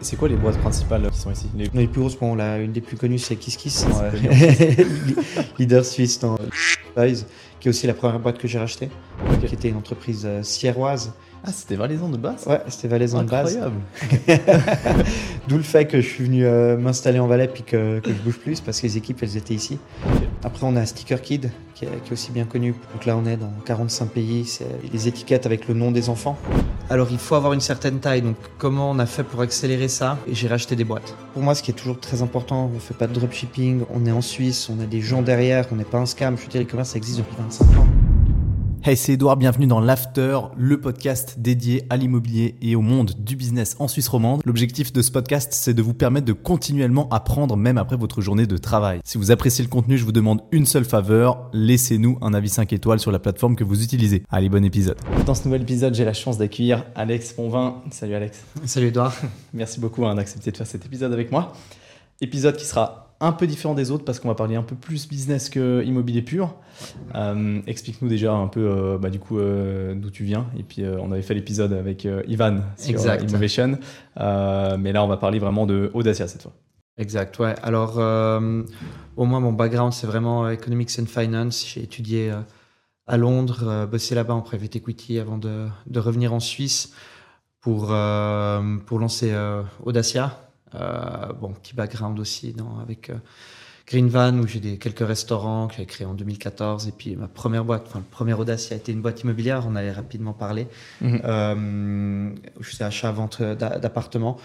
C'est quoi les boîtes principales qui sont ici les... les plus grosses, bon, là, une des plus connues, c'est KissKiss, ouais. leader suisse dans Size, qui est aussi la première boîte que j'ai rachetée, okay. qui était une entreprise euh, sierroise. Ah, c'était valaisan de base Ouais, c'était valaisan de base. Incroyable D'où le fait que je suis venu euh, m'installer en Valais puis que, que, je bouge plus parce que les équipes, elles étaient ici. Okay. Après, on a Sticker Kid qui est, aussi bien connu. Donc là, on est dans 45 pays. C'est les étiquettes avec le nom des enfants. Alors, il faut avoir une certaine taille. Donc, comment on a fait pour accélérer ça? Et j'ai racheté des boîtes. Pour moi, ce qui est toujours très important, on fait pas de dropshipping. On est en Suisse, on a des gens derrière, on n'est pas un scam. Je veux dire, l'e-commerce, ça existe depuis 25 ans. Hey, c'est Edouard, bienvenue dans l'After, le podcast dédié à l'immobilier et au monde du business en Suisse romande. L'objectif de ce podcast, c'est de vous permettre de continuellement apprendre même après votre journée de travail. Si vous appréciez le contenu, je vous demande une seule faveur, laissez-nous un avis 5 étoiles sur la plateforme que vous utilisez. Allez, bon épisode. Dans ce nouvel épisode, j'ai la chance d'accueillir Alex Ponvin. Salut Alex. Salut Edouard. Merci beaucoup hein, d'accepter de faire cet épisode avec moi. Épisode qui sera un peu différent des autres parce qu'on va parler un peu plus business que immobilier pur. Euh, Explique-nous déjà un peu euh, bah, du coup euh, d'où tu viens. Et puis on avait fait l'épisode avec Ivan sur exact. Innovation, mais là on va parler vraiment de Audacia cette fois. Exact, ouais. Alors au moins mon background c'est vraiment economics and finance. J'ai étudié à Londres, bossé là-bas en private equity avant de, de revenir en Suisse pour, pour lancer Audacia. Euh, bon, petit background aussi dans, avec euh, Green Van, où j'ai des, quelques restaurants que j'ai créés en 2014. Et puis ma première boîte, enfin, le premier Audacia a été une boîte immobilière, on allait rapidement parler. Mm -hmm. euh, je faisais achat-vente d'appartements.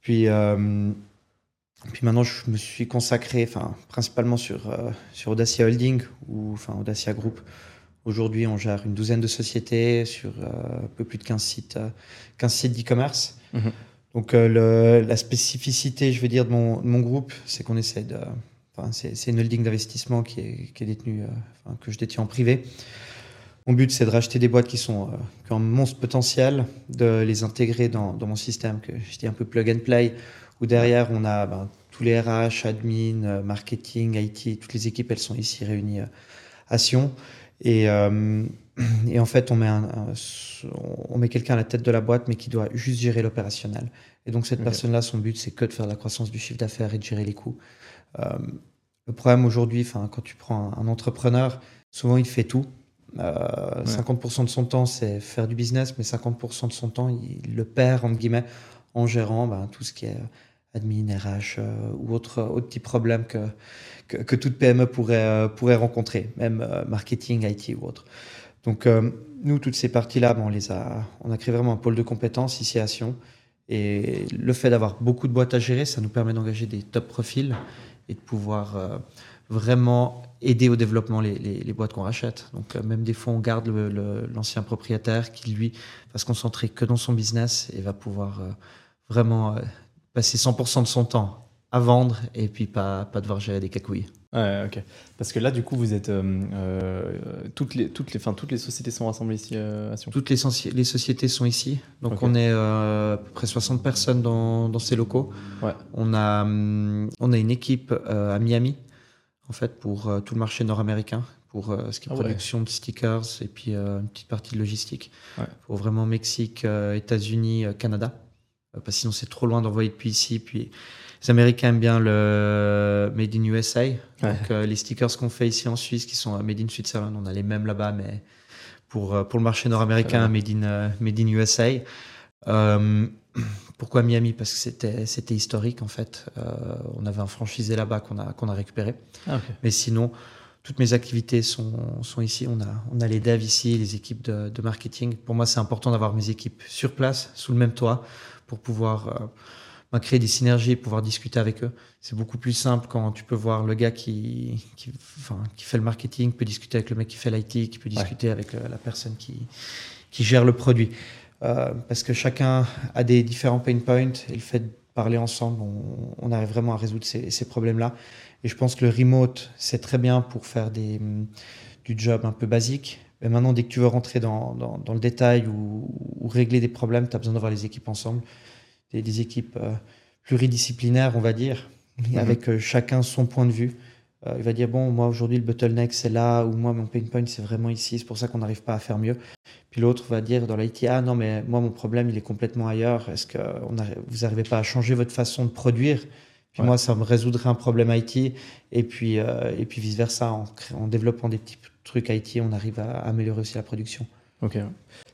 Puis, euh, puis maintenant, je me suis consacré enfin, principalement sur, euh, sur Audacia Holding, ou enfin, Audacia Group. Aujourd'hui, on gère une douzaine de sociétés sur un peu plus de 15 sites, 15 sites d'e-commerce. Mm -hmm. Donc euh, la spécificité, je veux dire, de mon, groupe, c'est qu'on essaie de... Enfin, c'est une holding d'investissement qui est, détenue, euh, que je détiens en privé. Mon but, c'est de racheter des boîtes qui, sont, euh, un monstre potentiel, de les intégrer dans, mon système, que je dis un peu plug and play, où derrière, on a ben, tous les RH, admin, marketing, IT, toutes les équipes, elles sont ici réunies à Sion. Et, et, en fait, on met, un, un, on met quelqu'un à la tête de la boîte, mais qui doit juste gérer l'opérationnel. Et donc, cette okay. personne-là, son but, c'est que de faire la croissance du chiffre d'affaires et de gérer les coûts. Euh, le problème aujourd'hui, quand tu prends un, un, entrepreneur, souvent, il fait tout. Euh, ouais. 50% de son temps, c'est faire du business, mais 50% de son temps, il le perd, entre guillemets, en gérant ben, tout ce qui est admin, RH euh, ou autre, autre petit problème que, que, que, toute PME pourrait, euh, pourrait rencontrer, même euh, marketing, IT ou autre. Donc, nous, toutes ces parties-là, bon, on, les a, on a créé vraiment un pôle de compétences ici à Sion. Et le fait d'avoir beaucoup de boîtes à gérer, ça nous permet d'engager des top profils et de pouvoir vraiment aider au développement les, boîtes qu'on rachète. Donc, même des fois, on garde l'ancien propriétaire qui, lui, va se concentrer que dans son business et va pouvoir vraiment passer 100% de son temps à vendre et puis pas, pas devoir gérer des cacouilles. Ouais, ok. Parce que là, du coup, vous êtes. Euh, euh, toutes, les, toutes, les, toutes les sociétés sont rassemblées ici euh, à Sion Toutes les, les, sociétés sont ici. Donc, okay. on est à peu près 60 personnes dans, dans ces locaux. Ouais. On, a, on a une équipe à Miami, en fait, pour tout le marché nord-américain, pour ce qui est ah production ouais. de stickers et puis une petite partie de logistique. Pour vraiment Mexique, États-Unis, Canada parce que sinon c'est trop loin d'envoyer depuis ici. Puis les Américains aiment bien le Made in USA. Ouais. Donc euh, les stickers qu'on fait ici en Suisse, qui sont Made in Switzerland, on a les mêmes là-bas, mais pour, euh, pour le marché nord-américain, Made in, Made in USA. Euh, pourquoi Miami? Parce que c'était, c'était historique en fait. Euh, on avait un franchisé là-bas qu'on a, qu'on a récupéré. Ah, okay. Mais sinon, toutes mes activités sont, sont ici. On a, on a les devs ici, les équipes de, de marketing. Pour moi, c'est important d'avoir mes équipes sur place, sous le même toit pour pouvoir euh, bah, créer des synergies et pouvoir discuter avec eux. C'est beaucoup plus simple quand tu peux voir le gars qui, qui, enfin, qui fait le marketing, peut discuter avec le mec qui fait l'IT, qui peut discuter ouais. avec le, la personne qui, qui gère le produit. Euh, parce que chacun a des différents pain points et le fait de parler ensemble, on, on arrive vraiment à résoudre ces, ces problèmes-là. Et je pense que le remote, c'est très bien pour faire des, du job un peu basique, mais maintenant, dès que tu veux rentrer dans, dans, dans le détail ou, ou, régler des problèmes, tu as besoin d'avoir les équipes ensemble. Des, des équipes euh, pluridisciplinaires, on va dire, mmh. avec euh, chacun son point de vue. Euh, il va dire, bon, moi aujourd'hui, le bottleneck, c'est là, ou moi, mon pain point, c'est vraiment ici, c'est pour ça qu'on n'arrive pas à faire mieux. Puis l'autre va dire dans l'IT, ah non, mais moi, mon problème, il est complètement ailleurs. Est-ce que on vous n'arrivez pas à changer votre façon de produire? Puis moi, ça me résoudrait un problème IT. Et puis, euh, et puis vice-versa, en, en, développant des petits trucs IT, on arrive à améliorer aussi la production. Ok.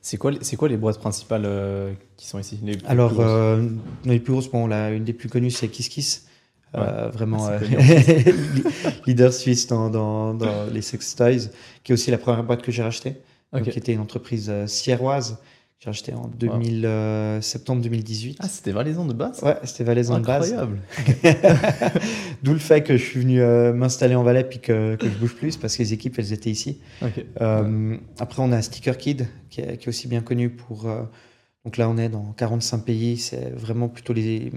C'est quoi, c'est quoi les boîtes principales euh, qui sont ici? Les Alors, euh, les plus grosses, bon, la, une des plus connues, c'est KissKiss. Euh, vraiment ah, leader suisse dans, dans, dans, les sex toys, qui est aussi la première boîte que j'ai rachetée, qui était une entreprise sierroise j'ai acheté en 2000, euh, septembre 2018. Ah, c'était Valaisan de base Ouais, c'était Valaisan de base. Incroyable D'où le fait que je suis venu euh, m'installer en Valais puis que, que, je bouge plus parce que les équipes, elles étaient ici. Euh, après, on a Sticker Kid qui est, qui est aussi bien connu pour. donc là, on est dans 45 pays. C'est vraiment plutôt les,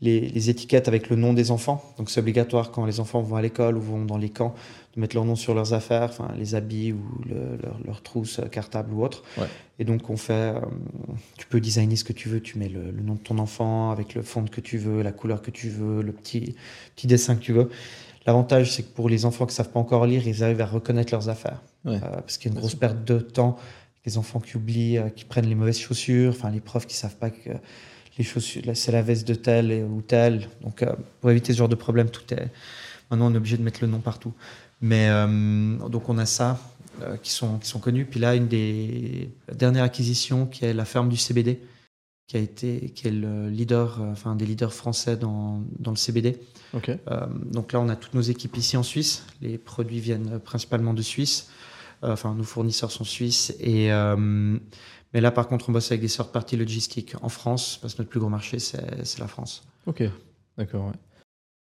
les, les, étiquettes avec le nom des enfants. Donc c'est obligatoire quand les enfants vont à l'école ou vont dans les camps de mettre leur nom sur leurs affaires, enfin les habits ou leur, leur, trousse cartable ou autre. Et donc on fait, euh, tu peux designer ce que tu veux, tu mets le, nom de ton enfant avec le fond que tu veux, la couleur que tu veux, le petit, petit dessin que tu veux. L'avantage, c'est que pour les enfants qui ne savent pas encore lire, ils arrivent à reconnaître leurs affaires. Euh, parce qu'il y a une grosse perte de temps. Les enfants qui oublient, euh, qui prennent les mauvaises chaussures, enfin les profs qui ne savent pas que les chaussures, c'est la veste de tel ou tel. Donc pour éviter ce genre de problème, tout est. Maintenant, on est obligé de mettre le nom partout. Mais donc on a ça. Euh, qui, sont, qui sont connus. Puis là, une des dernières acquisitions, qui est la ferme du CBD, qui, a été, qui est le leader, euh, enfin, des leaders français dans, dans le CBD. Okay. Euh, donc là, on a toutes nos équipes ici en Suisse. Les produits viennent principalement de Suisse. enfin, nos fournisseurs sont suisses. Et, mais là, par contre, on bosse avec des sortes parties logistiques en France, parce que notre plus gros marché, c'est la France. Ok, d'accord. Ouais.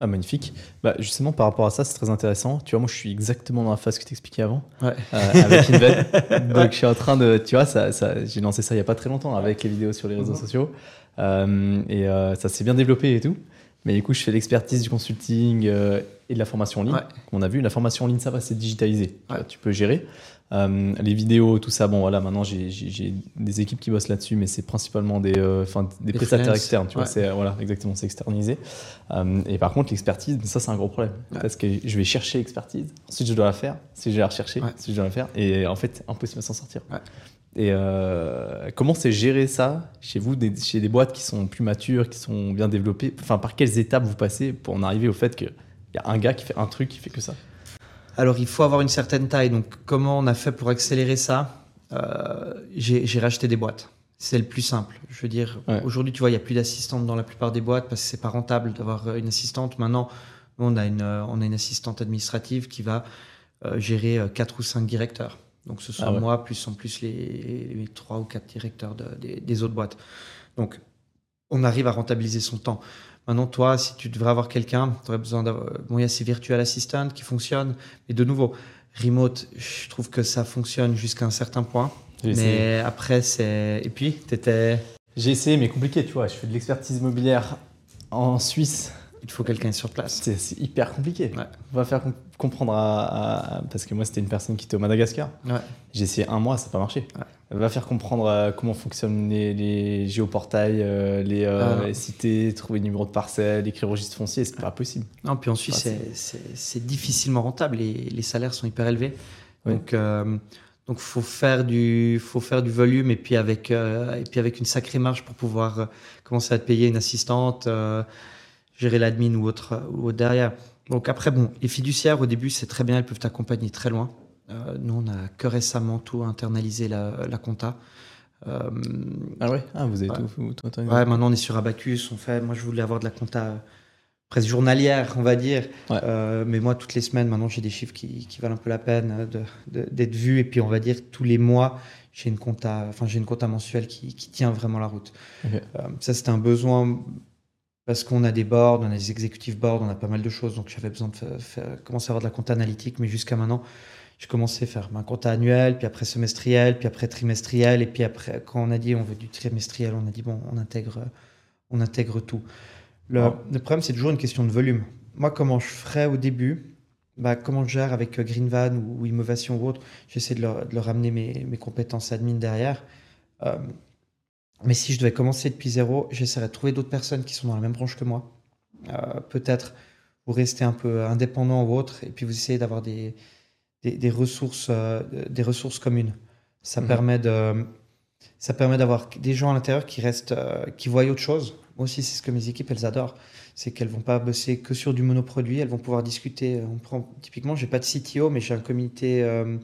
Ah, magnifique. Bah, justement, par rapport à ça, c'est très intéressant. Tu vois, moi, je suis exactement dans la phase que tu expliquais avant, ouais. euh, avec Invent. Donc, je suis en train de. Tu vois, ça, ça, j'ai lancé ça il n'y a pas très longtemps avec les vidéos sur les réseaux mhm. sociaux. Euh, et euh, ça s'est bien développé et tout. Mais du coup, je fais l'expertise du consulting euh, et de la formation en ligne. On a vu, la formation en ligne, ça va, c'est digitalisé. Tu peux gérer. Euh, les vidéos, tout ça, bon voilà, maintenant j'ai des équipes qui bossent là-dessus, mais c'est principalement des, euh, des, prestataires externes, tu vois, c'est voilà, exactement, c'est externalisé. Euh, et par contre, l'expertise, ça c'est un gros problème, parce que je vais chercher l'expertise, ensuite je dois la faire, si je dois la rechercher, si je dois la faire, et en fait, impossible de s'en sortir. Et comment c'est gérer ça chez vous, des, chez des boîtes qui sont plus matures, qui sont bien développées? Enfin, par quelles étapes vous passez pour en arriver au fait qu'il y a un gars qui fait un truc qui fait que ça? Alors, il faut avoir une certaine taille. Donc, comment on a fait pour accélérer ça? Euh, J'ai racheté des boîtes. C'est le plus simple. Je veux dire, aujourd'hui, tu vois, il n'y a plus d'assistante dans la plupart des boîtes parce que c'est pas rentable d'avoir euh, une assistante. Maintenant, on a une, euh, on a une assistante administrative qui va gérer quatre ou cinq directeurs. Donc, ce sont ah moi, plus en plus les, trois ou quatre directeurs des, des autres boîtes. Donc, on arrive à rentabiliser son temps. Maintenant, toi, si tu devrais avoir quelqu'un, tu aurais besoin d'avoir. Bon, il y a ces virtual assistants qui fonctionnent, mais de nouveau, remote, je trouve que ça fonctionne jusqu'à un certain point. Mais après, c'est. Et puis, tu étais. J'ai essayé, mais compliqué, tu vois. Je fais de l'expertise immobilière en Suisse il faut quelqu'un sur place. C'est hyper compliqué. On va faire comprendre à, Parce que moi, c'était une personne qui était au Madagascar. J'ai essayé un mois, ça n'a pas marché. On va faire comprendre euh, comment fonctionnent les, géoportails, euh, les, euh, ah. cités, trouver le numéro de parcelle, écrire registre foncier, c'est pas possible. Non, puis en Suisse, c'est difficilement rentable. Les, les, salaires sont hyper élevés. Donc. Donc faut faire du faut faire du volume et puis avec et puis avec une sacrée marge pour pouvoir commencer à te payer une assistante, gérer l'admin ou autre, ou derrière. Donc après, bon, les fiduciaires, au début, c'est très bien, elles peuvent t'accompagner très loin. Euh, nous, on a que récemment tout internalisé la, la compta. Euh, ah ouais? Ah, Vous avez tout, Ouais, maintenant on est sur Abacus. On fait, moi, je voulais avoir de la compta presque journalière, on va dire. Euh, mais moi, toutes les semaines, maintenant, j'ai des chiffres qui, qui, valent un peu la peine d'être vus. Et puis, on va dire, tous les mois, j'ai une compta, enfin, j'ai une compta mensuelle qui, qui, tient vraiment la route. ça, c'était un besoin parce qu'on a des boards, on a des exécutifs boards, on a pas mal de choses. Donc j'avais besoin de commencer à avoir de la compta analytique, mais jusqu'à maintenant, j'ai commencé à faire ma compta annuelle, puis après semestriel, puis après trimestriel, et puis après, quand on a dit on veut du trimestriel, on a dit bon, on intègre, on intègre tout. Le, problème, c'est toujours une question de volume. Moi, comment je ferais au début? Bah, Comment je gère avec euh, Greenvan ou, Innovation ou autre? J'essaie de leur, de leur amener mes, mes, compétences admin derrière. Euh, mais si je devais commencer depuis zéro, j'essaierais de trouver d'autres personnes qui sont dans la même branche que moi. Euh, peut-être vous restez un peu indépendant ou autre, et puis vous essayez d'avoir des, des, ressources, euh, des ressources communes. Ça Mhm. permet de, ça permet d'avoir des gens à l'intérieur qui restent, euh, qui voient autre chose. Moi aussi, c'est ce que mes équipes elles adorent, c'est qu'elles vont pas bosser que sur du monoproduit, elles vont pouvoir discuter. On prend typiquement, j'ai pas de CTO, mais j'ai un comité euh,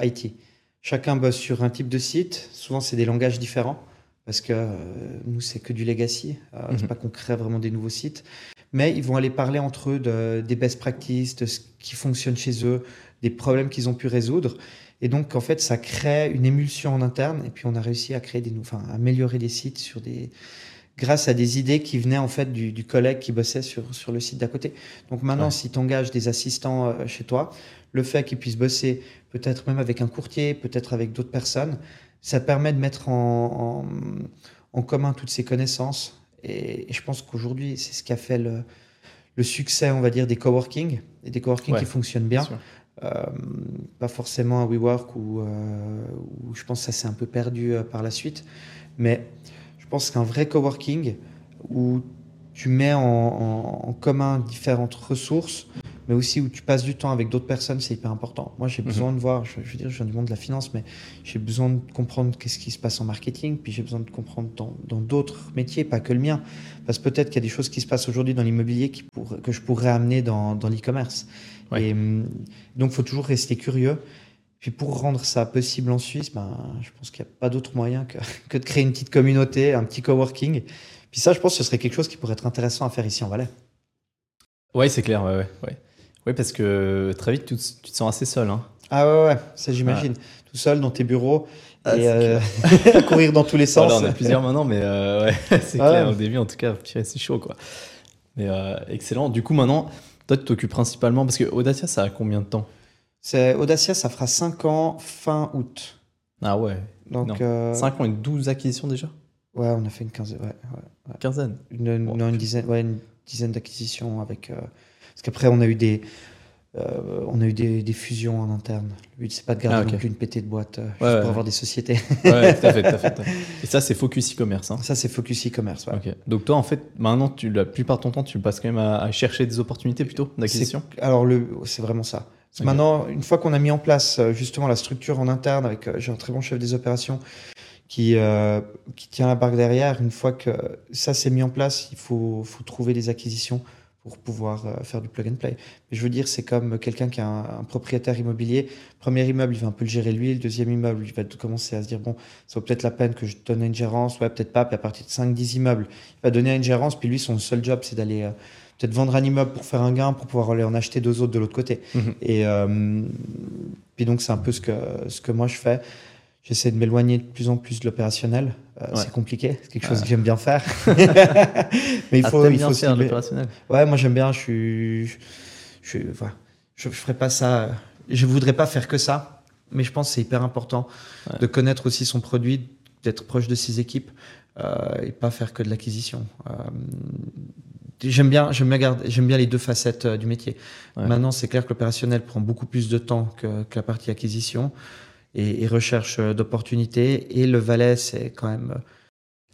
IT. Chacun bosse sur un type de site. Souvent, c'est des langages différents parce que euh, nous, c'est que du legacy. Euh, C'est Mhm. pas qu'on crée vraiment des nouveaux sites, mais ils vont aller parler entre eux de, des best practices, de ce qui fonctionne chez eux, des problèmes qu'ils ont pu résoudre. Et donc, en fait, ça crée une émulsion en interne. Et puis, on a réussi à créer des, enfin, à améliorer des sites sur des, grâce à des idées qui venaient en fait du, du collègue qui bossait sur, sur le site d'à côté. Donc maintenant, Ouais. si tu engages des assistants euh, chez toi, le fait qu'ils puissent bosser peut-être même avec un courtier, peut-être avec d'autres personnes, ça permet de mettre en, en, en commun toutes ces connaissances. Et, et je pense qu'aujourd'hui, c'est ce qui a fait le, le succès, on va dire, des coworking et des coworking Ouais, qui fonctionnent bien. sûr. Euh, pas forcément un WeWork où, euh, où je pense que ça s'est un peu perdu euh, par la suite. Mais pense qu'un vrai coworking où tu mets en, en- en commun différentes ressources, mais aussi où tu passes du temps avec d'autres personnes, c'est hyper important. Moi, j'ai Mhm. besoin de voir, je, je veux dire, je viens du monde de la finance, mais j'ai besoin de comprendre qu'est-ce qui se passe en marketing, puis j'ai besoin de comprendre dans d'autres métiers, pas que le mien. Parce que peut-être qu'il y a des choses qui se passent aujourd'hui dans l'immobilier que je pourrais amener dans, dans l'e-commerce. Ouais. Et hum, donc, il faut toujours rester curieux. Puis pour rendre ça possible en Suisse, ben, je pense qu'il n'y a pas d'autre moyen que, que de créer une petite communauté, un petit coworking. Puis ça, je pense que ce serait quelque chose qui pourrait être intéressant à faire ici en Valais. Ouais, c'est clair, ouais, ouais, ouais. Ouais, parce que très vite, tu, te- tu te sens assez seul. Hein. Ah ouais, ouais, ça j'imagine. Tout seul dans tes bureaux Ah, et euh, courir dans tous les sens. Voilà, on a plusieurs maintenant, mais euh, ouais, c'est clair. Au début, en tout cas, c'est chaud, quoi. Mais euh, excellent. Du coup, maintenant, toi, tu t'occupes principalement parce que Audacia, ça a combien de temps? Audacia, ça fera 5 ans fin août. Ah ouais, Donc, euh, 5 ans et 12 acquisitions déjà? Ouais, on a fait une quinzaine, ouais, ouais. Quinzaine? Une, non, une dizaine, ouais, une dizaine d'acquisitions avec. euh, parce qu'après, on a eu des, euh, on a eu des, des fusions en interne. Le but, c'est pas de garder Ah, ok. non plus une pétée de boîte euh, juste Ouais, ouais, pour ouais. avoir des sociétés. Ouais, tout à fait, tout à fait, tout à fait. Et ça, c'est focus e-commerce. Hein. Ça, c'est focus e-commerce. ouais. Ok. Donc toi, en fait, maintenant, tu, la plupart de ton temps, tu passes quand même à, à chercher des opportunités plutôt d'acquisition? Alors, c'est vraiment ça. Maintenant, une fois qu'on a mis en place euh, justement la structure en interne, avec euh, un très bon chef des opérations qui, euh, qui tient la barque derrière, une fois que ça s'est mis en place, il faut, faut trouver des acquisitions pour pouvoir euh, faire du plug and play. Mais je veux dire, c'est comme quelqu'un qui a un, un propriétaire immobilier. Premier immeuble, il va un peu le gérer lui. Le deuxième immeuble, il va commencer à se dire bon, ça vaut peut-être la peine que je donne une gérance, ouais, peut-être pas. Puis à partir de 5-10 immeubles, il va donner une gérance. Puis lui, son seul job, c'est d'aller euh, peut-être vendre un immeuble pour faire un gain, pour pouvoir aller en acheter deux autres de l'autre côté. Mhm. Et euh, puis donc, c'est un peu ce que, ce que moi je fais. J'essaie de m'éloigner de plus en plus de l'opérationnel. Euh, Ouais. C'est compliqué, c'est quelque chose Ouais. que j'aime bien faire. Mais il Ah, faut, t'aimes il faut faire l'opérationnel. Ouais, moi j'aime bien. Je suis, je, je, voilà. je, je ferai pas ça. Je voudrais pas faire que ça, mais je pense que c'est hyper important Ouais. de connaître aussi son produit, d'être proche de ses équipes euh, et pas faire que de l'acquisition. Euh, j'aime bien, j'aime bien garder, j'aime bien les deux facettes euh, du métier. Maintenant, c'est clair que l'opérationnel prend beaucoup plus de temps que, que la partie acquisition et, et recherche euh, d'opportunités. Et le Valais, c'est quand même euh,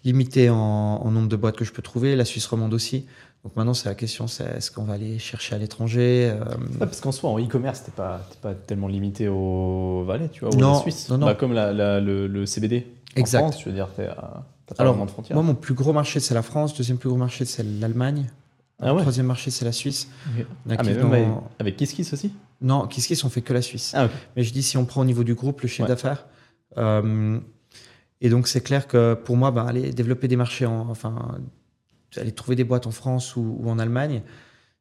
limité en, en nombre de boîtes que je peux trouver. La Suisse romande aussi. Donc maintenant, c'est la question, c'est est-ce qu'on va aller chercher à l'étranger euh, Ouais, parce qu'en soi, en e-commerce, t'es pas, pas tellement limité au Valais, tu vois, ou à Non, la Suisse. non, non. Bah, comme la, la- le, le CBD. Exact. En France, je veux dire, t'es à- pas Alors, de frontières. Moi, mon plus gros marché, c'est la France. Deuxième plus gros marché, c'est l'Allemagne. ah ouais Troisième marché, c'est la Suisse. Ah, mais même avec, avec KissKiss aussi Non, Kiss on fait que la Suisse. Ah. Mais je dis, si on prend au niveau du groupe le chiffre Ouais. d'affaires, euh, et donc c'est clair que pour moi, bah, aller développer des marchés, en, enfin, aller trouver des boîtes en France ou, ou en Allemagne,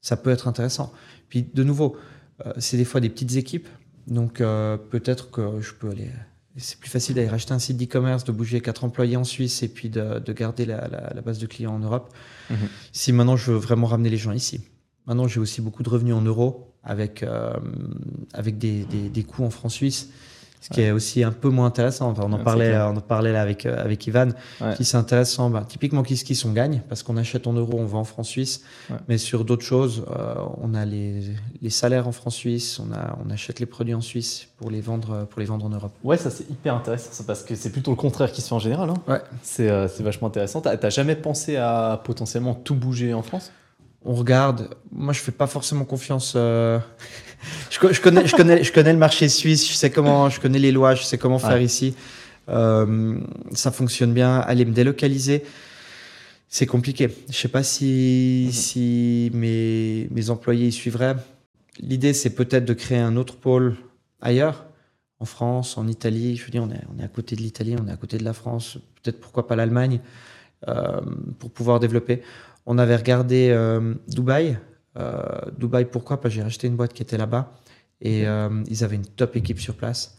ça peut être intéressant. Puis de nouveau, euh, c'est des fois des petites équipes, donc euh, peut-être que je peux aller. C'est plus facile d'aller racheter un site d'e-commerce, de bouger quatre employés en Suisse et puis de, de garder la, la- la base de clients en Europe. Mhm. Si maintenant je veux vraiment ramener les gens ici. Maintenant, j'ai aussi beaucoup de revenus en euros avec, euh, avec des, des, des coûts en francs suisses, ce qui est aussi un peu moins intéressant. Enfin, on, en Ouais, parlait, on en parlait là avec, euh, avec Ivan. Ouais. Qui c'est intéressant, ben, typiquement Kiss on gagne parce qu'on achète en euros, on vend en francs suisses. Mais sur d'autres choses, euh, on a les, les salaires en francs suisses, on, a, on achète les produits en Suisse pour les vendre, pour les vendre en Europe. Ouais, ça c'est hyper intéressant, ça, parce que c'est plutôt le contraire qui se fait en général. Hein. Ouais. C'est euh, vachement intéressant. T'as jamais pensé à potentiellement tout bouger en France? On regarde. Moi, je fais pas forcément confiance. euh, je, co- je connais, je connais, je connais le marché suisse. Je sais comment, je connais les lois. Je sais comment faire Ouais. ici. Euh, ça fonctionne bien. Aller me délocaliser, c'est compliqué. Je sais pas si, si mes, mes employés y suivraient. L'idée, c'est peut-être de créer un autre pôle ailleurs, en France, en Italie. Je veux dire, on est, on est à côté de l'Italie, on est à côté de la France. Peut-être pourquoi pas l'Allemagne, euh, pour pouvoir développer. On avait regardé euh, Dubaï. Euh, Dubaï, pourquoi? Parce que j'ai acheté une boîte qui était là-bas et euh, ils avaient une top équipe sur place.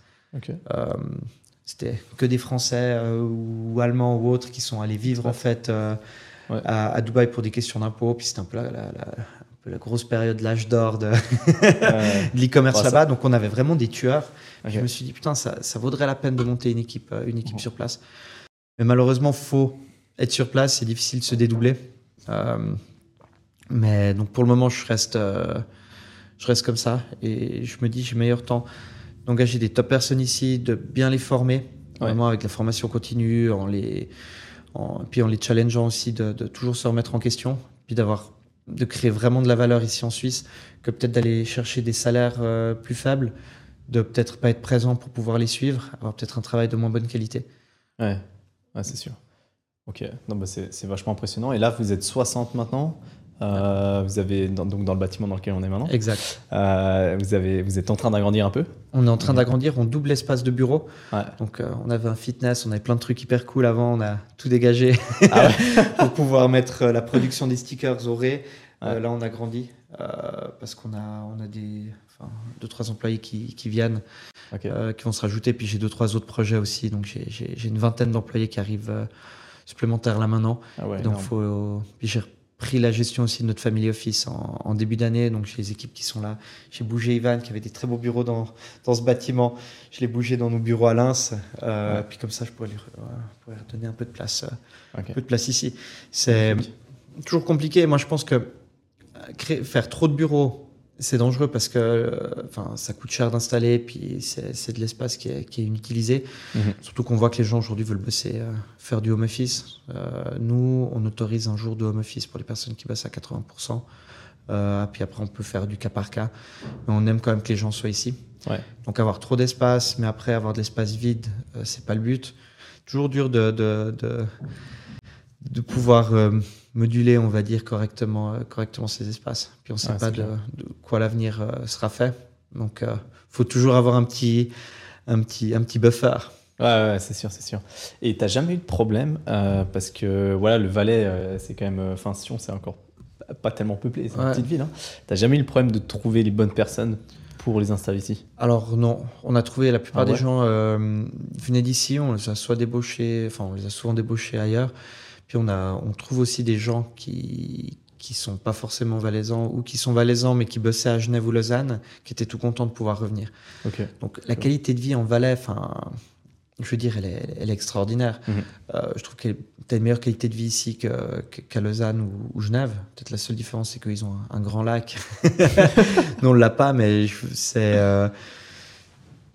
C'était que des Français ou Allemands ou autres qui sont allés vivre en fait Ouais. à, à Dubaï pour des questions d'impôts. Puis c'était un peu la, la- la- un peu la grosse période, l'âge d'or de, Euh, de l'e-commerce ça- là-bas. Donc on avait vraiment des tueurs. Je me suis dit, putain, ça, ça vaudrait la peine de monter une équipe, une équipe sur place. Mais malheureusement, faut être sur place, c'est difficile de se dédoubler. Euh, mais donc pour le moment, je reste, euh, je reste comme ça et je me dis, j'ai meilleur temps d'engager des top personnes ici, de bien les former, Ouais. vraiment avec la formation continue, en les, en, puis en les challengeant aussi, de, de toujours se remettre en question, puis d'avoir, de créer vraiment de la valeur ici en Suisse, que peut-être d'aller chercher des salaires euh, plus faibles, de peut-être pas être présent pour pouvoir les suivre, avoir peut-être un travail de moins bonne qualité. Ouais, ouais c'est sûr. Ok, non, bah c'est vachement impressionnant. Et là, vous êtes 60 maintenant. Euh, vous avez dans, donc dans le bâtiment dans lequel on est maintenant. Exact. Euh, vous avez, vous êtes en train d'agrandir un peu. On est en train d'agrandir, on double l'espace de bureau. Ouais. Donc euh, on avait un fitness, on avait plein de trucs hyper cool avant, on a tout dégagé Ah pour pouvoir mettre la production des stickers au ré. Ouais. là on a grandi parce qu'on a, on a des, enfin, deux trois employés qui, qui viennent, qui vont se rajouter. Puis j'ai deux trois autres projets aussi, donc j'ai- une vingtaine d'employés qui arrivent supplémentaires là maintenant. Ah ouais, donc faut, j'ai repris la gestion aussi de notre family office en, en début d'année, donc j'ai les équipes qui sont là. J'ai bougé Ivan qui avait des très beaux bureaux dans, dans ce bâtiment. Je l'ai bougé dans nos bureaux à Lens. euh, Ouais. Puis comme ça, je pourrais lui je pourrais redonner un peu de place, euh, un peu de place ici. C'est toujours compliqué. Moi, je pense que euh, créer, faire trop de bureaux, c'est dangereux parce que euh, enfin, ça coûte cher d'installer, puis c'est c'est de l'espace qui est, qui est inutilisé. Mhm. Surtout qu'on voit que les gens aujourd'hui veulent bosser, euh, faire du home office. Euh, nous, on autorise un jour de home office pour les personnes qui bossent à 80%. Euh, puis après, on peut faire du cas par cas. Mais on aime quand même que les gens soient ici. Ouais. Donc avoir trop d'espace, mais après avoir de l'espace vide, euh, c'est pas le but. Toujours dur de, de, de, de pouvoir euh, moduler, on va dire, correctement, euh, correctement ces espaces. Puis on sait Ouais, pas de, quoi l'avenir euh, sera fait. Donc euh, faut toujours avoir un petit, un petit, un petit buffer. Ouais, ouais, c'est sûr, c'est sûr. Et t'as jamais eu de problème euh, parce que voilà, le Valais, c'est quand même, enfin, Sion, c'est encore pas- tellement peuplé, c'est une petite ville. Hein. T'as jamais eu le problème de trouver les bonnes personnes pour les installer ici? Alors non, on a trouvé la plupart Ah des ouais? gens venaient d'ici, on les a soit débauchés, enfin on les a souvent débauchés ailleurs, puis on a, on trouve aussi des gens qui qui sont pas forcément valaisans ou qui sont valaisans mais qui bossaient à Genève ou Lausanne, qui étaient tout contents de pouvoir revenir. Donc la qualité de vie en Valais, enfin, je veux dire, elle est, elle est extraordinaire. Mhm. Euh, je trouve qu'elle a une meilleure qualité de vie ici qu'à Lausanne ou, ou Genève. Peut-être la seule différence, c'est qu'ils ont un, un grand lac. Nous, on l'a pas, mais c'est. euh,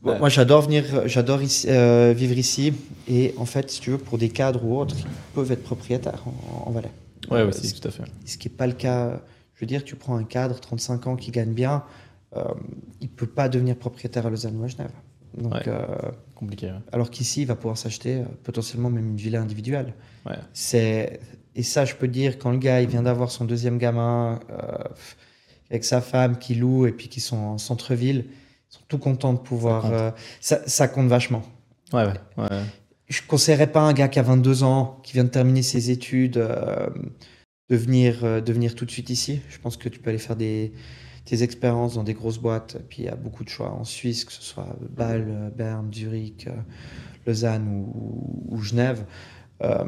Ouais. Moi, j'adore venir, j'adore ici- euh, vivre ici. Et en fait, si tu veux, pour des cadres ou autres, ils peuvent être propriétaires en, en Valais. Ouais, aussi, tout à fait. ce qui n'est pas le cas. Je veux dire, tu prends un cadre, 35 ans, qui gagne bien, euh, il ne peut pas devenir propriétaire à Lausanne ou à Genève. Donc, Ouais. euh, Compliqué. ouais. alors qu'ici, il va pouvoir s'acheter potentiellement même une villa individuelle. Ouais. C'est et ça, je peux dire, quand le gars il vient d'avoir son deuxième gamin avec sa femme qui loue et puis qui sont en centre-ville, tout contents de pouvoir. compte. euh, Ça, ça compte vachement. Ouais, ouais. ouais. Je ne conseillerais pas un gars qui a 22 ans, qui vient de terminer ses études, euh, de, venir, euh, de venir tout de suite ici. Je pense que tu peux aller faire des, tes expériences dans des grosses boîtes. Puis il y a beaucoup de choix en Suisse, que ce soit Bâle, euh, Berne, Zurich, euh, Lausanne ou, ou Genève. Euh,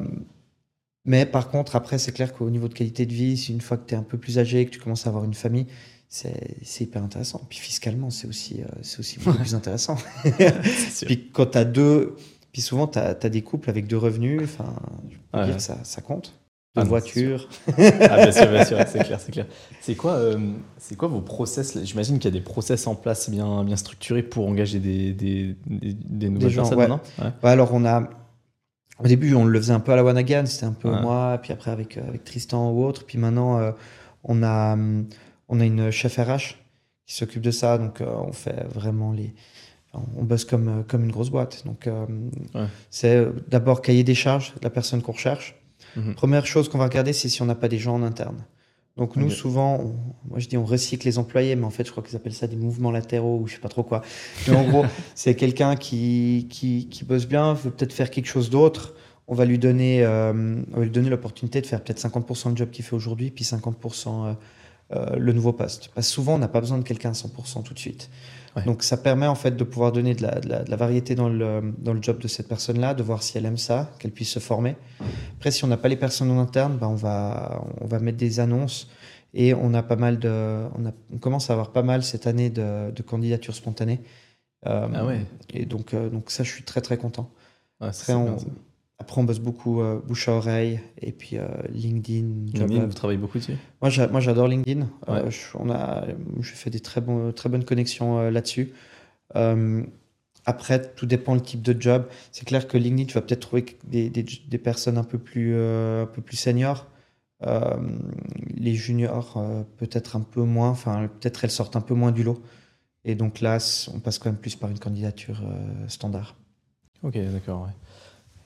mais par contre, après, c'est clair qu'au niveau de qualité de vie, si une fois que tu es un peu plus âgé, que tu commences à avoir une famille, c'est hyper intéressant. Puis fiscalement, c'est aussi, euh, c'est aussi beaucoup plus intéressant. Puis quand tu as deux, puis souvent tu as, des couples avec deux revenus, enfin, Ouais. dire ça, ça compte. Ah Deux non, voitures. Ah, bien sûr, bien sûr, c'est clair, c'est clair. C'est quoi, euh, c'est quoi vos process J'imagine qu'il y a des process en place bien, bien structurés pour engager des, des, des, des nouvelles gens, personnes ouais. maintenant ouais. Ouais, alors on a. Au début, on le faisait un peu à la one again, c'était un peu moi, puis après avec, euh, avec Tristan ou autre. Puis maintenant, euh, On a, on a une chef RH qui s'occupe de ça, donc on fait vraiment les on bosse comme, comme une grosse boîte. Donc, c'est d'abord cahier des charges de la personne qu'on recherche. Mhm. Première chose qu'on va regarder, c'est si on n'a pas des gens en interne. Donc nous, souvent, moi je dis on recycle les employés, mais en fait, je crois qu'ils appellent ça des mouvements latéraux ou je sais pas trop quoi. Mais en gros, c'est quelqu'un qui, qui, qui, bosse bien, veut peut-être faire quelque chose d'autre. On va lui donner, euh, on va lui donner l'opportunité de faire peut-être 50% de job qu'il fait aujourd'hui, puis 50% euh, le nouveau poste. Parce que souvent, on n'a pas besoin de quelqu'un à 100% tout de suite. Donc ça permet en fait de pouvoir donner de la, de la, variété dans le, dans le, job de cette personne-là, de voir si elle aime ça, qu'elle puisse se former. Après, si on n'a pas les personnes en interne, ben on, va, on va mettre des annonces et on a pas mal de, on, a, on commence à avoir pas mal cette année de, de candidatures spontanées. Euh, ah ouais. Et donc, euh, donc ça, je suis très très content. Après, on, après, on bosse beaucoup euh, bouche à oreille et puis euh, LinkedIn. LinkedIn, vous travaillez beaucoup dessus? Moi, j'adore LinkedIn. Euh, je, on a, je fais des très, bon, très bonnes connexions là-dessus. après, tout dépend le type de job. C'est clair que LinkedIn, tu vas peut-être trouver des, des, des, personnes un peu plus, un peu plus seniors. les juniors, peut-être un peu moins. Enfin, peut-être elles sortent un peu moins du lot. Et donc là, on passe quand même plus par une candidature standard. Ok, d'accord. Ouais.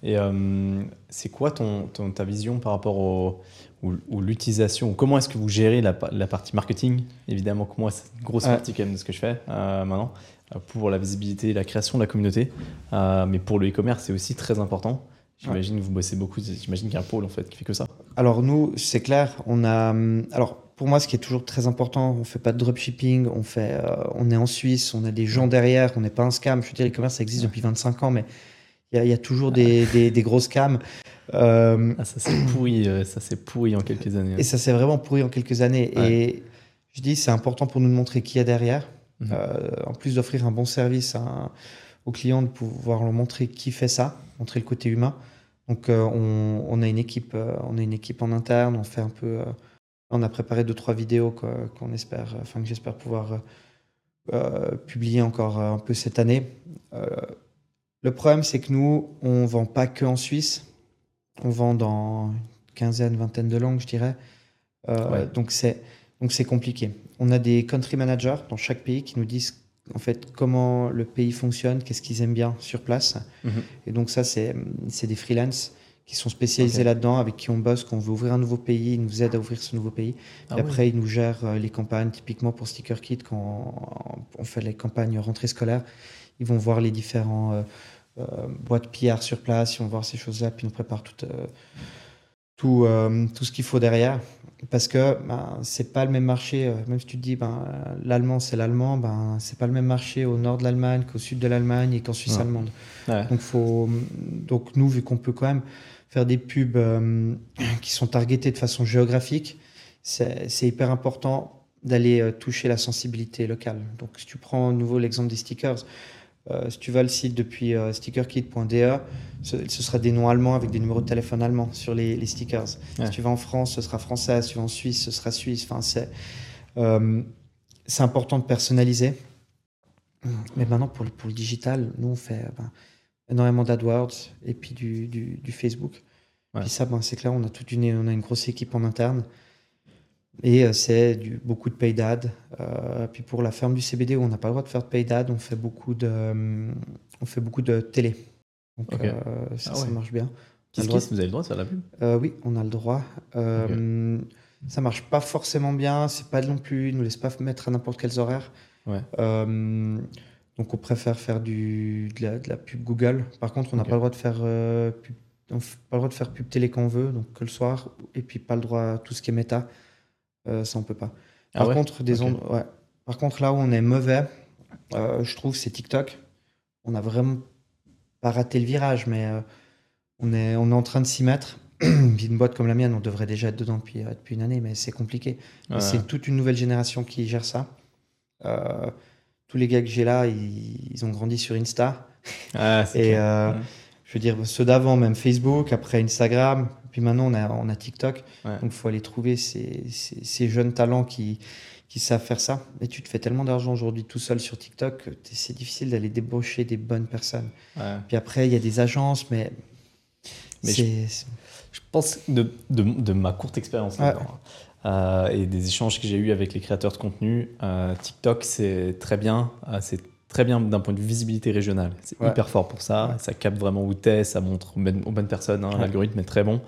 Et euh, c'est quoi ton, ta vision par rapport au, ou, l'utilisation Comment est-ce que vous gérez la, la, partie marketing? Évidemment que moi, c'est une grosse partie quand même de ce que je fais euh, maintenant, euh, pour la visibilité, la création de la communauté. mais pour le e-commerce, c'est aussi très important. J'imagine que vous bossez beaucoup, j'imagine qu'il y a un pôle en fait qui fait que ça. Alors nous, c'est clair, on a... Alors pour moi, ce qui est toujours très important, on fait pas de dropshipping, on, fait, on est en Suisse, on a des gens derrière, on n'est pas un scam. Je veux dire, l'e-commerce, ça existe depuis 25 ans, mais il y, a toujours des, des, grosses cams. Euh, ah, ça s'est pourri, euh, ça s'est pourri en quelques années. Et ça s'est vraiment pourri en quelques années. Et je dis, c'est important pour nous de montrer qui y a derrière. Mhm. Euh, en plus d'offrir un bon service aux clients, de pouvoir leur montrer qui fait ça, montrer le côté humain. Donc, on, on, a une équipe, on a une équipe en interne. On fait un peu, on a préparé deux trois vidéos qu'on espère, enfin que j'espère pouvoir publier encore un peu cette année. Le problème, c'est que nous, on vend pas que en Suisse. On vend dans une quinzaine, vingtaine de langues, je dirais. Euh, donc c'est donc c'est compliqué. On a des country managers dans chaque pays qui nous disent en fait comment le pays fonctionne, qu'est-ce qu'ils aiment bien sur place. Mhm. Et donc ça, c'est des freelances qui sont spécialisés là-dedans, avec qui on bosse, quand on veut ouvrir un nouveau pays, ils nous aident à ouvrir ce nouveau pays. Ah et après, ils nous gèrent euh, les campagnes, typiquement pour Sticker Kit, quand on fait les campagnes rentrée scolaire, ils vont voir les différents euh, euh, boîte PR sur place, ils vont voir ces choses-là, puis nous prépare tout, euh, tout, tout ce qu'il faut derrière. Parce que ben, c'est pas le même marché, même si tu te dis ben, l'allemand c'est l'allemand, ben, c'est pas le même marché au nord de l'Allemagne qu'au sud de l'Allemagne et qu'en Suisse allemande. Donc, faut, donc nous, vu qu'on peut quand même faire des pubs qui sont targetées de façon géographique, c'est hyper important d'aller toucher la sensibilité locale. Donc si tu prends à nouveau l'exemple des stickers, euh, si tu vas le site depuis euh, stickerkit.de, ce, sera des noms allemands avec des numéros de téléphone allemands sur les, stickers. Si tu vas en France, ce sera français. Si tu vas en Suisse, ce sera suisse. Enfin, c'est euh, important de personnaliser. Mais maintenant, pour le, pour le digital, nous, on fait ben, énormément d'AdWords et puis du, du, du Facebook. Et Puis ça, ben, c'est clair, on a, toute une, on a une grosse équipe en interne. Et euh, c'est beaucoup de paid ad. Euh, puis pour la ferme du CBD où on n'a pas le droit de faire de paid ad, on fait beaucoup de, euh, on fait beaucoup de télé. Donc ça, ah ça, marche bien. Qu'est-ce que vous avez le droit de faire la pub? Oui, on a le droit. Okay. Ça marche pas forcément bien. C'est pas non plus, ils nous laisse pas mettre à n'importe quels horaires. Ouais. donc on préfère faire du, de, la, pub Google. Par contre, on n'a pas le droit de faire pub, on pas le droit de faire pub télé quand on veut, donc que le soir. Et puis pas le droit à tout ce qui est méta. Euh, ça on peut pas. Ah Par contre, des ouais. Par contre, là où on est mauvais, euh, je trouve, c'est TikTok. On a vraiment pas raté le virage, mais euh, on, est, on est en train de s'y mettre. une boîte comme la mienne, on devrait déjà être dedans depuis, depuis une année, mais c'est compliqué. C'est toute une nouvelle génération qui gère ça. tous les gars que j'ai là, ils, ont grandi sur Insta. Ah, et je veux dire, ceux d'avant, même Facebook, après Instagram, puis maintenant, on a, on a TikTok. Donc, il faut aller trouver ces, ces, jeunes talents qui, qui savent faire ça. Et tu te fais tellement d'argent aujourd'hui tout seul sur TikTok que c'est difficile d'aller débaucher des bonnes personnes. Puis après, il y a des agences, mais. mais je, pense de, de, de, ma courte expérience euh, et des échanges que j'ai eus avec les créateurs de contenu. Euh, TikTok, c'est très bien. Euh, c'est très bien d'un point de vue visibilité régionale. C'est Ouais. hyper fort pour ça. Ça capte vraiment où t'es, ça montre aux bonnes, aux bonnes personnes. hein. Ouais. L'algorithme est très bon.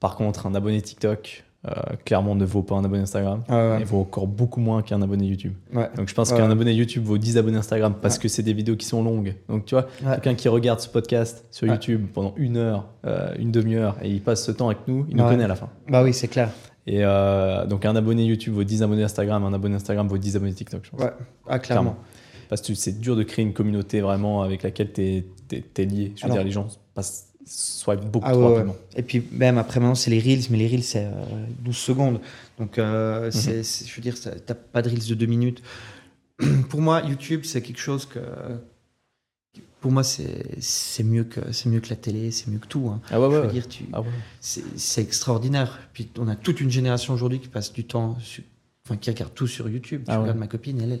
Par contre, un abonné TikTok, euh, clairement, ne vaut pas un abonné Instagram. Il vaut encore beaucoup moins qu'un abonné YouTube. Donc je pense qu'un abonné YouTube vaut 10 abonnés Instagram parce que c'est des vidéos qui sont longues. Donc tu vois, quelqu'un qui regarde ce podcast sur. YouTube pendant une heure, euh, une demi-heure, et il passe ce temps avec nous, il nous connaît à la fin. Bah oui, c'est clair. Et euh, donc un abonné YouTube vaut 10 abonnés Instagram, un abonné Instagram vaut 10 abonnés TikTok, je pense. Ouais. Ah, clairement. Clairement. Parce que c'est dur de créer une communauté vraiment avec laquelle tu es, lié. Je veux Alors- dire, les gens passent, swipe beaucoup Ah trop ouais, ouais. rapidement. Et puis même après maintenant c'est les reels, mais les reels c'est euh, 12 secondes. Donc Mhm. euh, c'est- je veux dire, t'as pas de reels de 2 minutes. Pour moi, YouTube c'est quelque chose que pour moi c'est mieux que c'est mieux que la télé, c'est mieux que tout. hein. Ah ouais, je ouais. veux dire, tu, Ah c'est extraordinaire. Puis on a toute une génération aujourd'hui qui passe du temps, enfin qui regarde tout sur YouTube. Ah je ouais. regarde ma copine, elle, elle,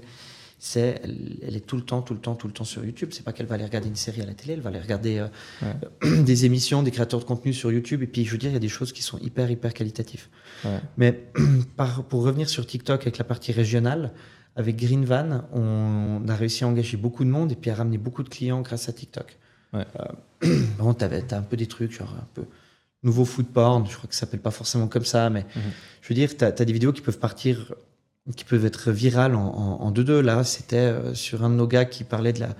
c'est, elle, elle est tout le temps, tout le temps, tout le temps sur YouTube. C'est pas qu'elle va aller regarder une série à la télé, elle va aller regarder euh, des émissions, des créateurs de contenu sur YouTube. Et puis je veux dire, il y a des choses qui sont hyper, hyper qualitatives. Ouais. Mais par, pour revenir sur TikTok avec la partie régionale, avec Green Van, on, a réussi à engager beaucoup de monde et puis à ramener beaucoup de clients grâce à TikTok. Ouais. Euh, bon, t'avais, t'as un peu des trucs, genre un peu nouveau food porn, je crois que ça s'appelle pas forcément comme ça, mais Mhm. je veux dire, t'as, as des vidéos qui peuvent partir, qui peuvent être virales en, en, en 2-2. Là, c'était euh, sur un de nos gars qui parlait de la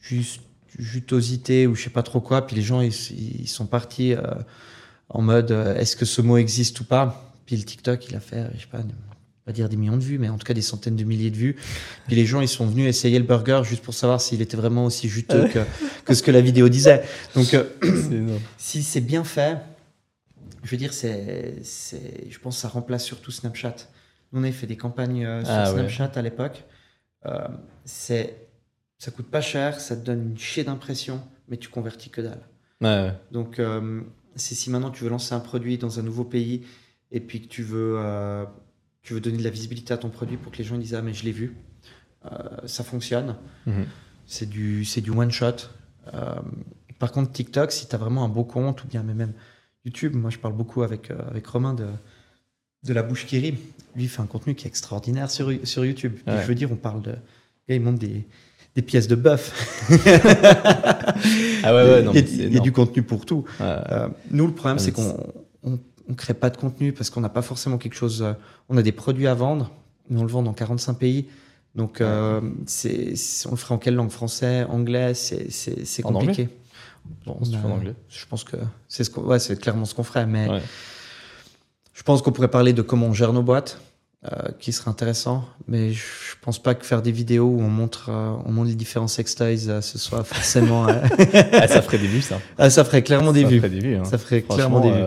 juste, jutosité ou je sais pas trop quoi, puis les gens, ils, ils sont partis euh, en mode euh, est-ce que ce mot existe ou pas? Puis le TikTok, il a fait, je sais pas, pas dire des millions de vues, mais en tout cas des centaines de milliers de vues. Puis les gens, ils sont venus essayer le burger juste pour savoir s'il était vraiment aussi juteux que, que ce que la vidéo disait. Donc, euh, si c'est bien fait, je veux dire, c'est, c'est, je pense que ça remplace surtout Snapchat. Nous, on avait fait des campagnes euh, sur Ah ouais. Snapchat à l'époque. Euh, c'est, ça coûte pas cher, ça te donne une chier d'impression, mais tu convertis que dalle. Ouais. Donc, euh, c'est si maintenant tu veux lancer un produit dans un nouveau pays et puis que tu veux, euh, tu veux donner de la visibilité à ton produit pour que les gens disent Ah, mais je l'ai vu, ça fonctionne. Mhm. C'est du, c'est du one shot. Par contre, TikTok, si tu as vraiment un beau compte, ou bien mais même YouTube, moi je parle beaucoup avec, avec Romain de, de la bouche qui rit. Lui, il fait un contenu qui est extraordinaire sur, sur YouTube. Et je veux dire, on parle de. il monte des, des pièces de bœuf. Ah ouais, ouais, non, il y a, il y du contenu pour tout. Ouais. Euh, nous, le problème, c'est qu'on on, on crée pas de contenu parce qu'on n'a pas forcément quelque chose. euh, on a des produits à vendre, mais on le vend dans 45 pays. Donc, euh, c'est, on le ferait en quelle langue? Français, anglais? C'est, En compliqué. Bon, On a- en anglais. Je pense que c'est, ce ouais, clairement ce qu'on ferait. Mais. Je pense qu'on pourrait parler de comment on gère nos boîtes, euh, qui serait intéressant. Mais je pense pas que faire des vidéos où on montre, euh, on montre les différents sextoys, euh, ce soit forcément. Ah, ça ferait des vues, ça. ah, ça ferait clairement des ça vues. ferait des vues. hein. Ça ferait clairement des vues.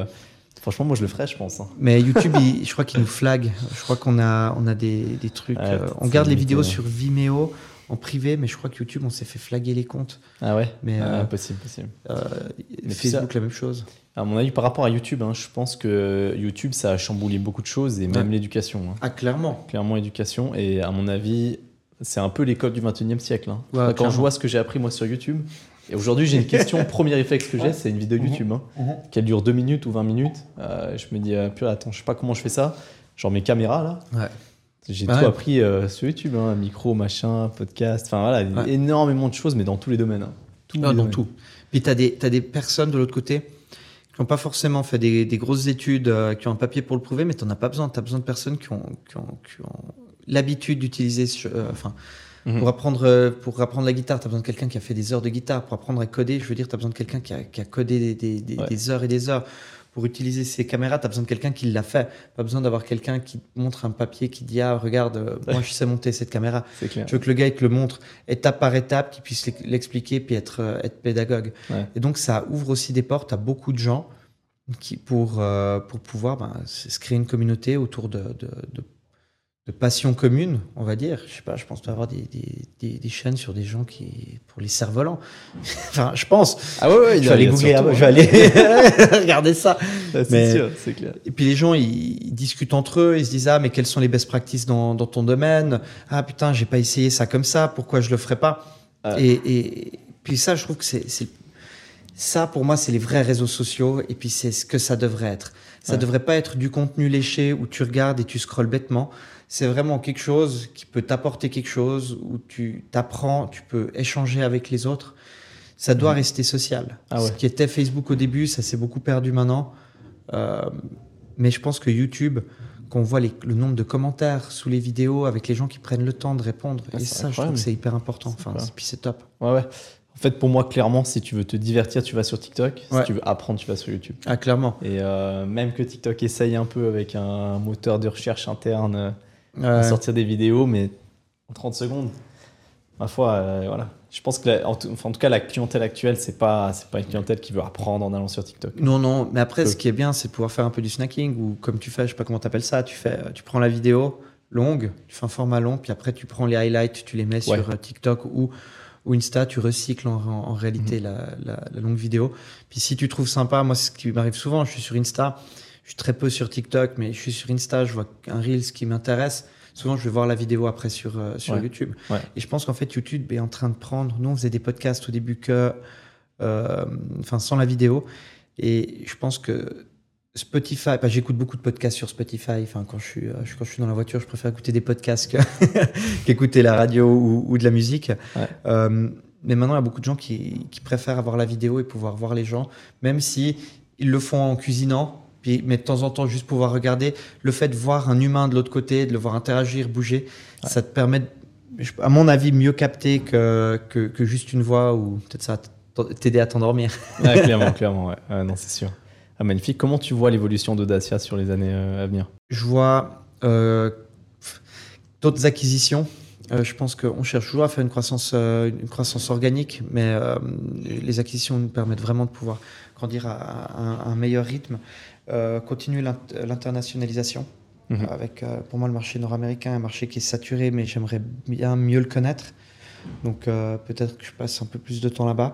franchement, moi, je le ferais, je pense. hein. Mais YouTube, il- je crois qu'il nous flag. Je crois qu'on a, on a des, des trucs. Ouais, on garde les vidéos ouais. sur Vimeo en privé, mais je crois que YouTube, on s'est fait flaguer les comptes. Ah ouais? Mais, Ah, euh, Possible, possible. Euh, Mais Facebook, la même chose. À mon avis, par rapport à YouTube, hein, je pense que YouTube, ça a chamboulé beaucoup de choses et même l'éducation. hein. Ah, clairement. Clairement, éducation. Et à mon avis, c'est un peu l'école du 21e siècle. hein. Ouais, Quand clairement. je vois ce que j'ai appris moi sur YouTube, et aujourd'hui j'ai une question, premier réflexe que j'ai, c'est une vidéo. YouTube, hein, qu'elle dure 2 minutes ou 20 minutes. Euh, je me dis, euh, purée, attends, je sais pas comment je fais ça. Genre mes caméras là, Ouais. J'ai Ouais. tout appris euh, sur YouTube, hein, micro, machin, podcast, enfin voilà, Ouais. énormément de choses, mais dans tous les domaines. hein. Tous Ah, les dans domaines. tout. Puis tu as des, t'as des personnes de l'autre côté qui n'ont pas forcément fait des, des grosses études, euh, qui ont un papier pour le prouver, mais tu n'en as pas besoin. Tu as besoin de personnes qui ont, qui ont, qui ont l'habitude d'utiliser. euh, Enfin, Mhm. pour, apprendre, pour apprendre la guitare, tu as besoin de quelqu'un qui a fait des heures de guitare. Pour apprendre à coder, je veux dire, tu as besoin de quelqu'un qui a, qui a codé des, des, des- Ouais. des heures et des heures. Pour utiliser ces caméras, tu as besoin de quelqu'un qui l'a fait. Pas besoin d'avoir quelqu'un qui montre un papier qui dit Ah, regarde, euh, moi je sais monter cette caméra. Clair. Je veux que le gars il te le montre étape par étape, qu'il puisse l'ex- l'expliquer puis être, euh, être pédagogue. Ouais. Et donc ça ouvre aussi des portes à beaucoup de gens qui, pour, euh, pour pouvoir ben, se se créer une communauté autour de, de, de, de passions communes, on va dire. Je sais pas, je pense y avoir des, des, des, des chaînes sur des gens qui. pour les cerfs-volants. enfin, je pense. Ah ouais, ouais, Je vais aller googler, surtout, je vais aller regarder ça. Ouais, c'est Mais- sûr, c'est clair. Et puis les gens, ils, ils discutent entre eux, ils se disent ah mais quelles sont les best practices dans, dans ton domaine? Ah putain, j'ai pas essayé ça comme ça, pourquoi je le ferais pas? Ouais. et, et puis ça, je trouve que c'est c'est- ça pour moi, c'est les vrais réseaux sociaux et puis c'est ce que ça devrait être. Ça devrait pas être du contenu léché où tu regardes et tu scrolles bêtement. C'est vraiment quelque chose qui peut t'apporter quelque chose, où tu t'apprends, tu peux échanger avec les autres. Ça doit Mhm. rester social. Ah ouais. Ce qui était Facebook au début, ça s'est beaucoup perdu maintenant. Euh, mais je pense que YouTube, qu'on voit les- le nombre de commentaires sous les vidéos avec les gens qui prennent le temps de répondre, Ah, et ça, je trouve que c'est hyper important. Enfin, puis c'est top. Ouais, ouais. En fait, pour moi, clairement, si tu veux te divertir, tu vas sur TikTok. Si Ouais. tu veux apprendre, tu vas sur YouTube. Ah, clairement. Et euh, même que TikTok essaye un peu avec un moteur de recherche interne euh, Euh, sortir des vidéos, mais en 30 secondes, ma foi, euh, voilà. Je pense que, la- en, tout, enfin, en tout cas, la clientèle actuelle, c'est pas, c'est pas une clientèle qui veut apprendre en allant sur TikTok. Non, non, mais après, ce qui est bien, c'est de pouvoir faire un peu du snacking ou comme tu fais, je sais pas comment t'appelles ça, tu fais, tu prends la vidéo longue, tu fais un format long, puis après tu prends les highlights, tu les mets Ouais. sur euh, TikTok ou, ou Insta, tu recycles en, en- en réalité Mhm. la, la- la longue vidéo. Puis si tu trouves sympa, moi, c'est ce qui m'arrive souvent, je suis sur Insta, je suis très peu sur TikTok, mais je suis sur Insta, je vois un Reels qui m'intéresse. Souvent, je vais voir la vidéo après sur, euh, sur Ouais. YouTube. Ouais. Et je pense qu'en fait, YouTube est en train de prendre. Nous, on faisait des podcasts au début que, euh, enfin, sans la vidéo. Et je pense que Spotify, bah, j'écoute beaucoup de podcasts sur Spotify. Enfin, quand je suis, euh, quand je suis dans la voiture, je préfère écouter des podcasts qu'écouter la radio ou, ou de la musique. Ouais. Euh, mais maintenant, il y a beaucoup de gens qui, qui préfèrent avoir la vidéo et pouvoir voir les gens, même si ils le font en cuisinant. Puis, mais de temps en temps, juste pouvoir regarder, le fait de voir un humain de l'autre côté, de le voir interagir, bouger, Ouais. ça te permet, de- à mon avis, mieux capter que, que, que juste une voix ou peut-être ça t'aider à t'endormir. Clairement, clairement, ouais. Ouais, non, c'est sûr. Ah, magnifique. Comment tu vois l'évolution d'Audacia sur les années euh, à venir? Je vois euh, d'autres acquisitions. Euh, je pense qu'on cherche toujours à faire une croissance, euh, une croissance organique, mais les acquisitions nous permettent vraiment de pouvoir grandir à, un meilleur rythme. Euh, continuer l'int- l'internationalisation. Mhm. Avec, euh, pour moi, le marché nord-américain est un marché qui est saturé, mais j'aimerais bien mieux le connaître. Donc euh, peut-être que je passe un peu plus de temps là-bas.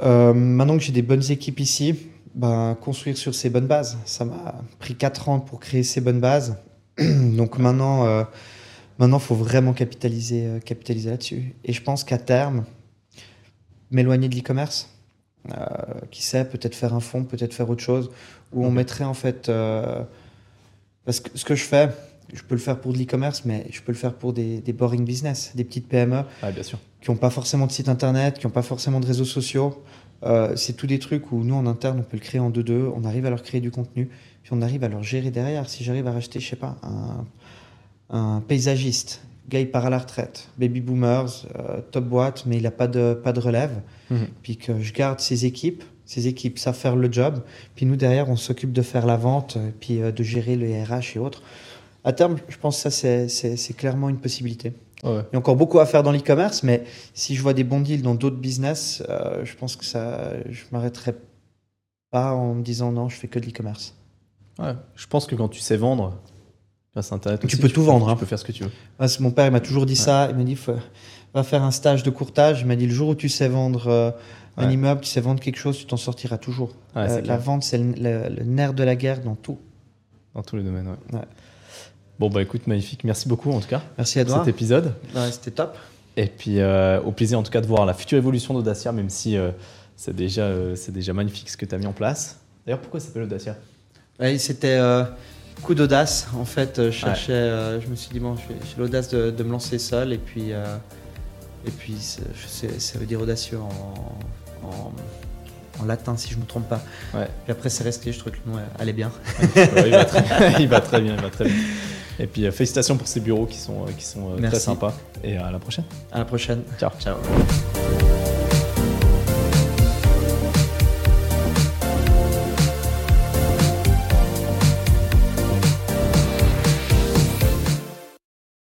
Euh, maintenant que j'ai des bonnes équipes ici, ben, construire sur ces bonnes bases. Ça m'a pris 4 ans pour créer ces bonnes bases. Donc maintenant, euh, maintenant, faut vraiment capitaliser, capitaliser là-dessus. Et je pense qu'à terme, m'éloigner de l'e-commerce, qui sait, peut-être faire un fonds, peut-être faire autre chose, où on mettrait en fait, euh, parce que ce que je fais, je peux le faire pour de l'e-commerce, mais je peux le faire pour des, des boring business, des petites PME Ah, bien sûr. qui n'ont pas forcément de site internet, qui n'ont pas forcément de réseaux sociaux. Euh, c'est tous des trucs où nous, en interne, on peut le créer en 2-2, on arrive à leur créer du contenu, puis on arrive à leur gérer derrière. Si j'arrive à racheter, je sais pas, un, un paysagiste, gars, il part à la retraite, baby boomers, euh, top boîte, mais il n'a pas de, pas de relève, Mhm. puis que je garde ses équipes, ses équipes savent faire le job, puis nous, derrière, on s'occupe de faire la vente, euh, puis euh, de gérer le RH et autres. À terme, je pense que ça, c'est- clairement une possibilité. Ouais. Il y a encore beaucoup à faire dans l'e-commerce, mais si je vois des bons deals dans d'autres business, euh, je pense que ça, je m'arrêterai pas en me disant non, je fais que de l'e-commerce. Ouais. Je pense que quand tu sais vendre, grâce à Internet, Tu aussi, peux tout vendre, Tu hein. peux faire ce que tu veux. Ouais, mon père il m'a toujours dit ça. Il m'a dit va faire un stage de courtage. Il m'a dit le jour où tu sais vendre euh, un Ouais. immeuble, tu sais vendre quelque chose, tu t'en sortiras toujours. Ouais, Euh, la vente, c'est le, le- le nerf de la guerre dans tout. Dans tous les domaines, ouais. Ouais. Bon, bah écoute, magnifique. Merci beaucoup en tout cas Merci pour Edouard. cet épisode. Ouais, C'était top. Et puis, euh, au plaisir en tout cas de voir la future évolution d'Audacia, même si euh, c'est déjà, euh, c'est déjà magnifique ce que tu as mis en place. D'ailleurs, pourquoi ça s'appelle Audacia? Ouais, c'était euh, coup d'audace. En fait, euh, je cherchais, euh, je me suis dit bon, j'ai l'audace de, de me lancer seul et puis euh, et puis c'est- je sais- ça veut dire audacieux en, en, en latin si je me trompe pas. Ouais. Puis après c'est resté, je trouvais que le nom euh, allait bien. Ouais, il, va très, il va très bien, il va très bien. Et puis, euh, félicitations pour ces bureaux qui sont, euh, qui sont très sympas. Et à la prochaine. À la prochaine. Ciao. Ciao.